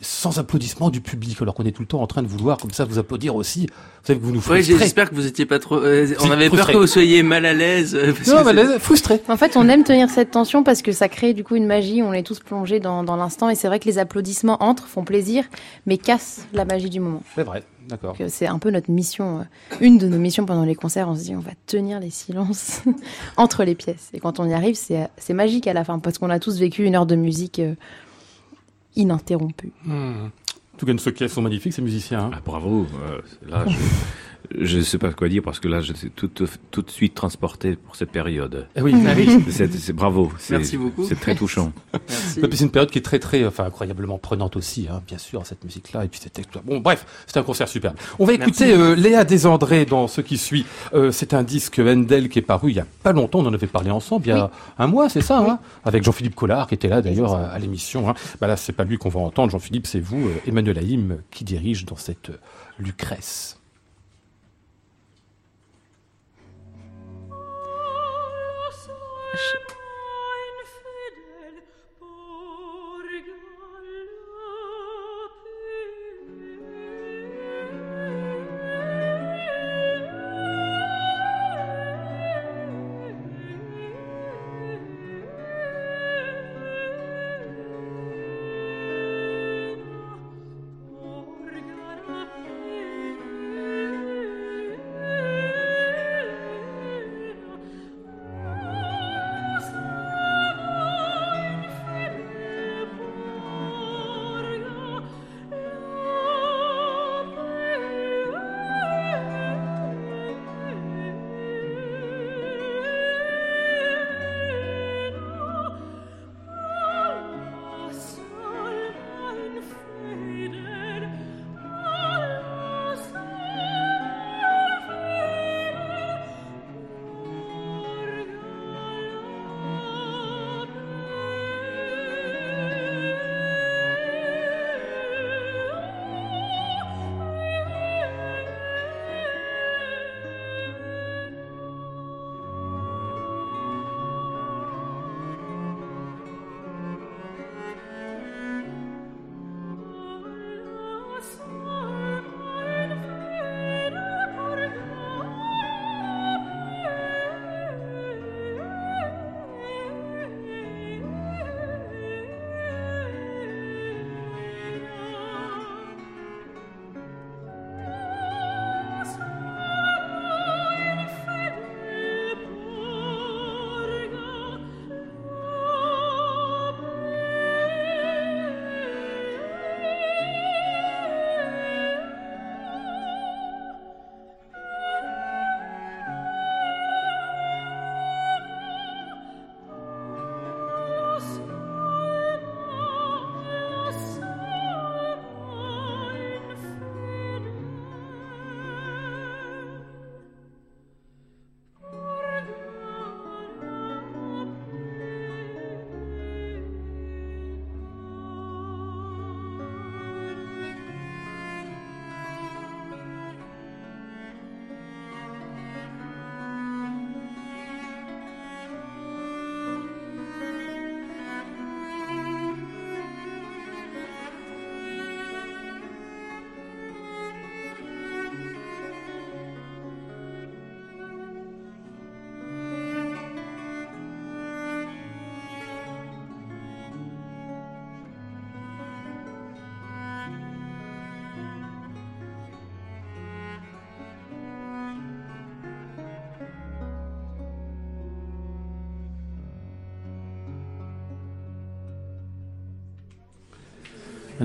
sans applaudissement du public, alors qu'on est tout le temps en train de vouloir comme ça vous applaudir aussi. Vous savez que vous nous Ouais, frustrez. j'espère que vous étiez pas trop... euh, on avait frustré. peur que vous soyez mal à l'aise. euh, non, mais c'est- les- frustré. En fait, on aime tenir cette tension parce que ça crée du coup une magie, on est tous plongés dans, dans l'instant et c'est vrai que les applaudissements entrent, font plaisir, mais cassent la magie du moment. C'est vrai, d'accord. Euh, C'est un peu notre mission, euh, une de nos missions pendant les concerts, on se dit on va tenir les silences entre les pièces. Et quand on y arrive, c'est c'est magique à la fin parce qu'on a tous vécu une heure de musique euh, ininterrompue. En tout cas, ceux qui sont magnifiques, ces musiciens. hein. Ah, bravo. euh, là, je ne sais pas quoi dire parce que là, je suis tout, tout de suite transporté pour cette période. Eh oui, ah oui. C'est bravo. Merci beaucoup. C'est très touchant. Merci. Et puis c'est une période qui est très très, enfin incroyablement prenante aussi, hein, bien sûr, cette musique-là et puis cette texte. Bon, bref, c'est un concert superbe. On va écouter euh, Léa Desandré dans ce qui suit. Euh, c'est un disque Handel qui est paru il y a pas longtemps. On en avait parlé ensemble, il y a un mois, c'est ça, hein, avec Jean-Philippe Collard qui était là d'ailleurs à, à l'émission. Hein. Bah là, c'est pas lui qu'on va entendre. Jean-Philippe, c'est vous, euh, Emmanuel Haïm, qui dirige dans cette euh, Lucrèce. 是。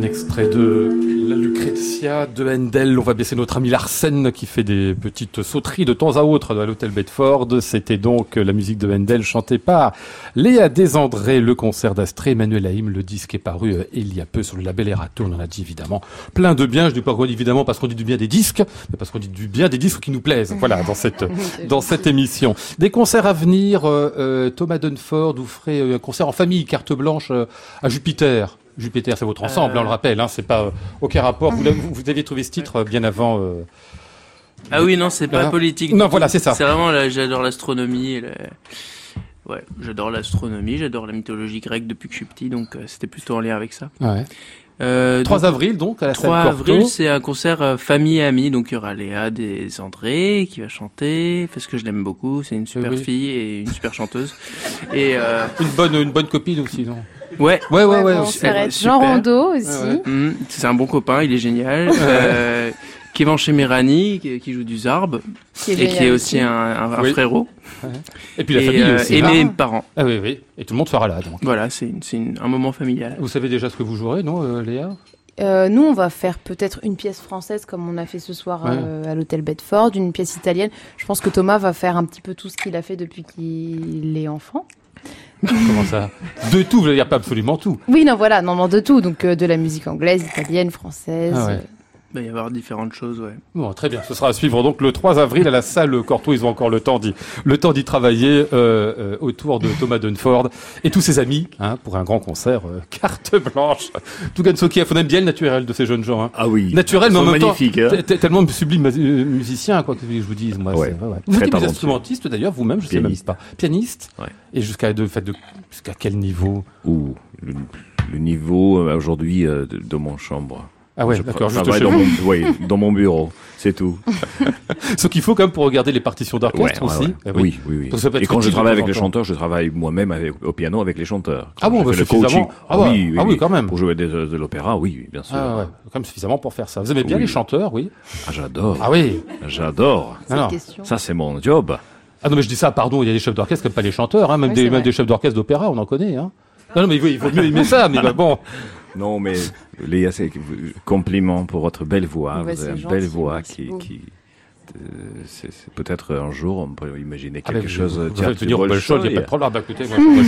Un extrait de la Lucrezia de Handel. On va baisser notre ami Larsen qui fait des petites sauteries de temps à autre à l'hôtel Bedford. C'était donc la musique de Handel chantée par Léa Desandré, le concert d'Astrée, Emmanuel Haïm. Le disque est paru euh, il y a peu sur le label Erato. On en a dit évidemment plein de bien. Je dis pas évidemment parce qu'on dit du bien des disques, mais parce qu'on dit du bien des disques qui nous plaisent. Voilà, dans cette, dans cette émission. Des concerts à venir. euh, euh, Thomas Dunford, vous ferez un concert en famille, carte blanche euh, à Jupiter. Jupiter, c'est votre ensemble, Euh. on le rappelle, hein, c'est pas euh, aucun rapport. Vous, vous, vous aviez trouvé ce titre euh, bien avant. euh, Ah oui, non, c'est pas politique. Non, voilà, c'est ça. C'est vraiment, j'adore l'astronomie. et la- Ouais, j'adore l'astronomie, j'adore la mythologie grecque depuis que je suis petit, donc euh, c'était plutôt en lien avec ça. Ouais. Euh, 3 donc, avril, donc, à la 3 salle Corto. avril, c'est un concert euh, famille et amis, donc il y aura Léa des André qui va chanter, parce que je l'aime beaucoup, c'est une super oui. fille et une super chanteuse. Et euh, Une bonne, une bonne copine aussi, non? Ouais, Ouais, ouais, ouais. Jean Rondeau aussi. Ouais, ouais. hum, c'est un bon copain, il est génial. euh, Kevin Chemirani, qui, qui joue du Zarb, Qui est et qui est aussi un, un- un Oui. frérot. Et puis la et, famille euh, aussi. et mes parents. Ah oui, oui. Et tout le monde sera là, donc. Voilà, c'est un moment familial. Vous savez déjà ce que vous jouerez, non, euh, Léa? Euh, nous, on va faire peut-être une pièce française comme on a fait ce soir Ouais. euh, à l'hôtel Bedford, une pièce italienne. Je pense que Thomas va faire un petit peu tout ce qu'il a fait depuis qu'il est enfant. Comment ça De tout, vous voulez dire pas absolument tout. Oui, non, voilà, non, non, de tout. Donc euh, de la musique anglaise, italienne, française. Ah ouais. Il va y avoir différentes choses, ouais. Bon, très bien. Ce sera à suivre donc le 3 avril à la salle Corto. Ils ont encore le temps d'y, le temps d'y travailler euh, euh, autour de Thomas Dunford et tous ses amis hein, pour un grand concert euh, carte blanche. Tougan Sokiev, on aime bien le naturel de ces jeunes gens. Hein. Ah oui. Naturel, mais en même temps, hein. tellement sublime musicien, quoi que je vous dise. Moi, Ouais. c'est- ouais, Vous êtes instrumentiste d'ailleurs, vous-même, je sais même pas. Pianiste. Ouais. Et jusqu'à de, fait, de, jusqu'à quel niveau? Ou le, le niveau aujourd'hui euh, de, de mon chambre. Ah ouais, Je d'accord. Juste travaille chez dans vous. mon, oui, dans mon bureau, c'est tout. Ce qu'il faut quand même pour regarder les partitions d'orchestre Ouais, ouais, aussi. ouais. Eh Oui, oui, oui. Et quand je de travaille avec les chanteurs, je travaille moi-même au piano avec les chanteurs. Ah bon, bah, le suffisamment. coaching. Ah ouais, ah oui, quand même. Pour jouer des, de l'opéra, oui, bien sûr. Ah ouais, quand même suffisamment pour faire ça. Vous aimez bien Oui. les chanteurs, oui Ah, j'adore. Ah oui. J'adore. Ça, c'est mon job. Ah non, mais je dis ça, pardon, il y a des chefs d'orchestre qui n'aiment pas les chanteurs, hein, même, Oui, des, même chefs d'orchestre d'opéra, on en connaît. Hein. Non, non, mais oui, il vaut mieux aimer ça, mais bah, bon. Non, mais Léa, c'est compliment pour votre belle voix. Ouais, Vous avez une belle voix qui, qui euh, c'est c'est peut-être un jour on peut imaginer Ah, quelque chose. Vous, euh, vous allez venir au du Bolshoi, il n'y a pas de problème. Ah, bah, écoutez, moi, moi,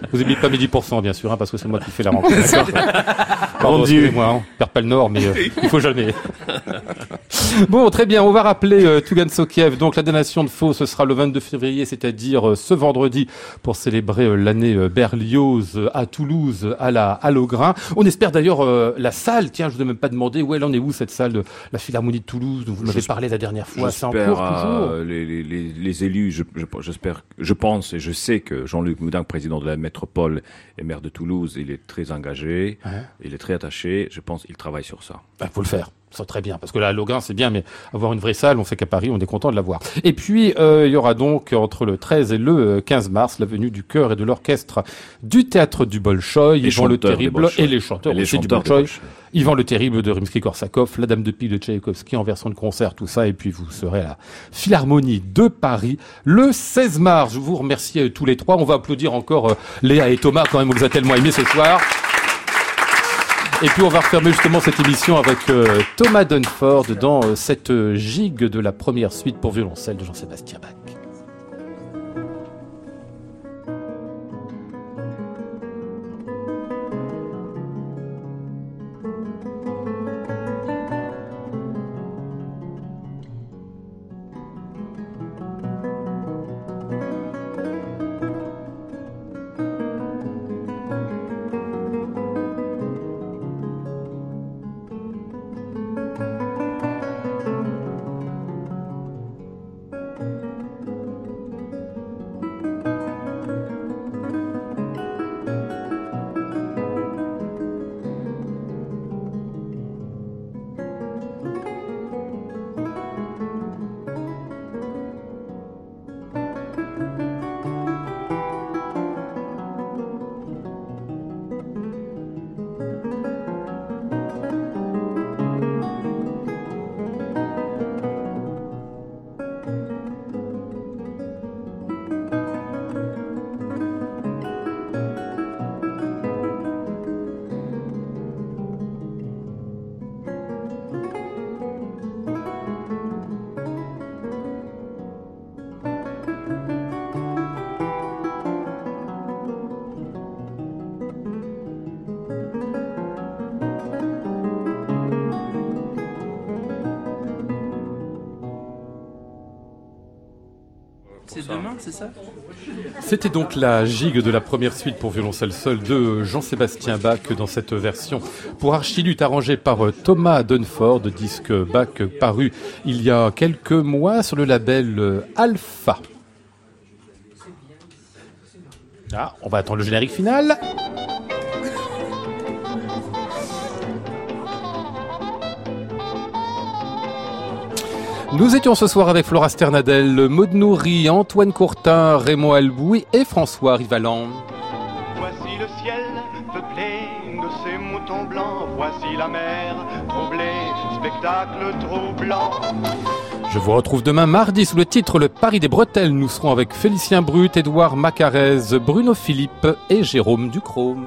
vous n'oubliez pas midi pour cent, bien sûr, hein, parce que c'est moi qui fais la rencontre. Pardon, excusez-moi, hein, on perd pas le nord, mais euh, il faut jamais. Bon, très bien, on va rappeler euh, Tugan Sokiev. Donc, la donation de faux, ce sera le 22 février, c'est-à-dire euh, ce vendredi, pour célébrer euh, l'année euh, Berlioz euh, à Toulouse, à la à l'Augrin. On espère d'ailleurs euh, la salle. Tiens, je vous ai même pas demandé où elle en est où cette salle de la Philharmonie de Toulouse dont vous m'avez J'espère- parlé la dernière fois. C'est en J'espère, cours toujours. les, les, les, élus, je- je- j'espère, je pense et je sais que Jean-Luc Moudin, président de la métropole et maire de Toulouse, il est très engagé, Ouais. il est très attaché. Je pense qu'il travaille sur ça. Il faut le faire. Ça très bien, parce que là, à Logan, c'est bien, mais avoir une vraie salle, on sait qu'à Paris, on est content de l'avoir. Et puis, euh, il y aura donc, entre le 13 et le euh, 15 mars, la venue du chœur et de l'orchestre du Théâtre du Bolchoï, Yvan le Terrible, et les chanteurs Et les aussi chanteurs du Bolchoï. Yvan le Terrible de Rimsky-Korsakov, La Dame de Pie de Tchaïkovski en version de concert, tout ça, et puis vous serez à la Philharmonie de Paris le 16 mars. Je vous remercie euh, tous les trois. On va applaudir encore euh, Léa et Thomas, quand même, on les a tellement aimés ce soir. Et puis on va refermer justement cette émission avec euh, Thomas Dunford dans euh, cette gigue de la première suite pour violoncelle de Jean-Sébastien Bach. C'était donc la gigue de la première suite pour violoncelle seul de Jean-Sébastien Bach dans cette version pour archiluth arrangée par Thomas Dunford, disque Bach paru il y a quelques mois sur le label Alpha. Ah, on va attendre le générique final. Nous étions ce soir avec Flora Sternadel, Maud Nourri, Antoine Courtin, Raymond Albouy et François Rivalan. Voici le ciel peuplé de ces moutons blancs. Voici la mer troublée, spectacle troublant. Je vous retrouve demain mardi sous le titre Le Paris des Bretelles. Nous serons avec Félicien Brut, Édouard Macarez, Bruno Philippe et Jérôme Ducrome.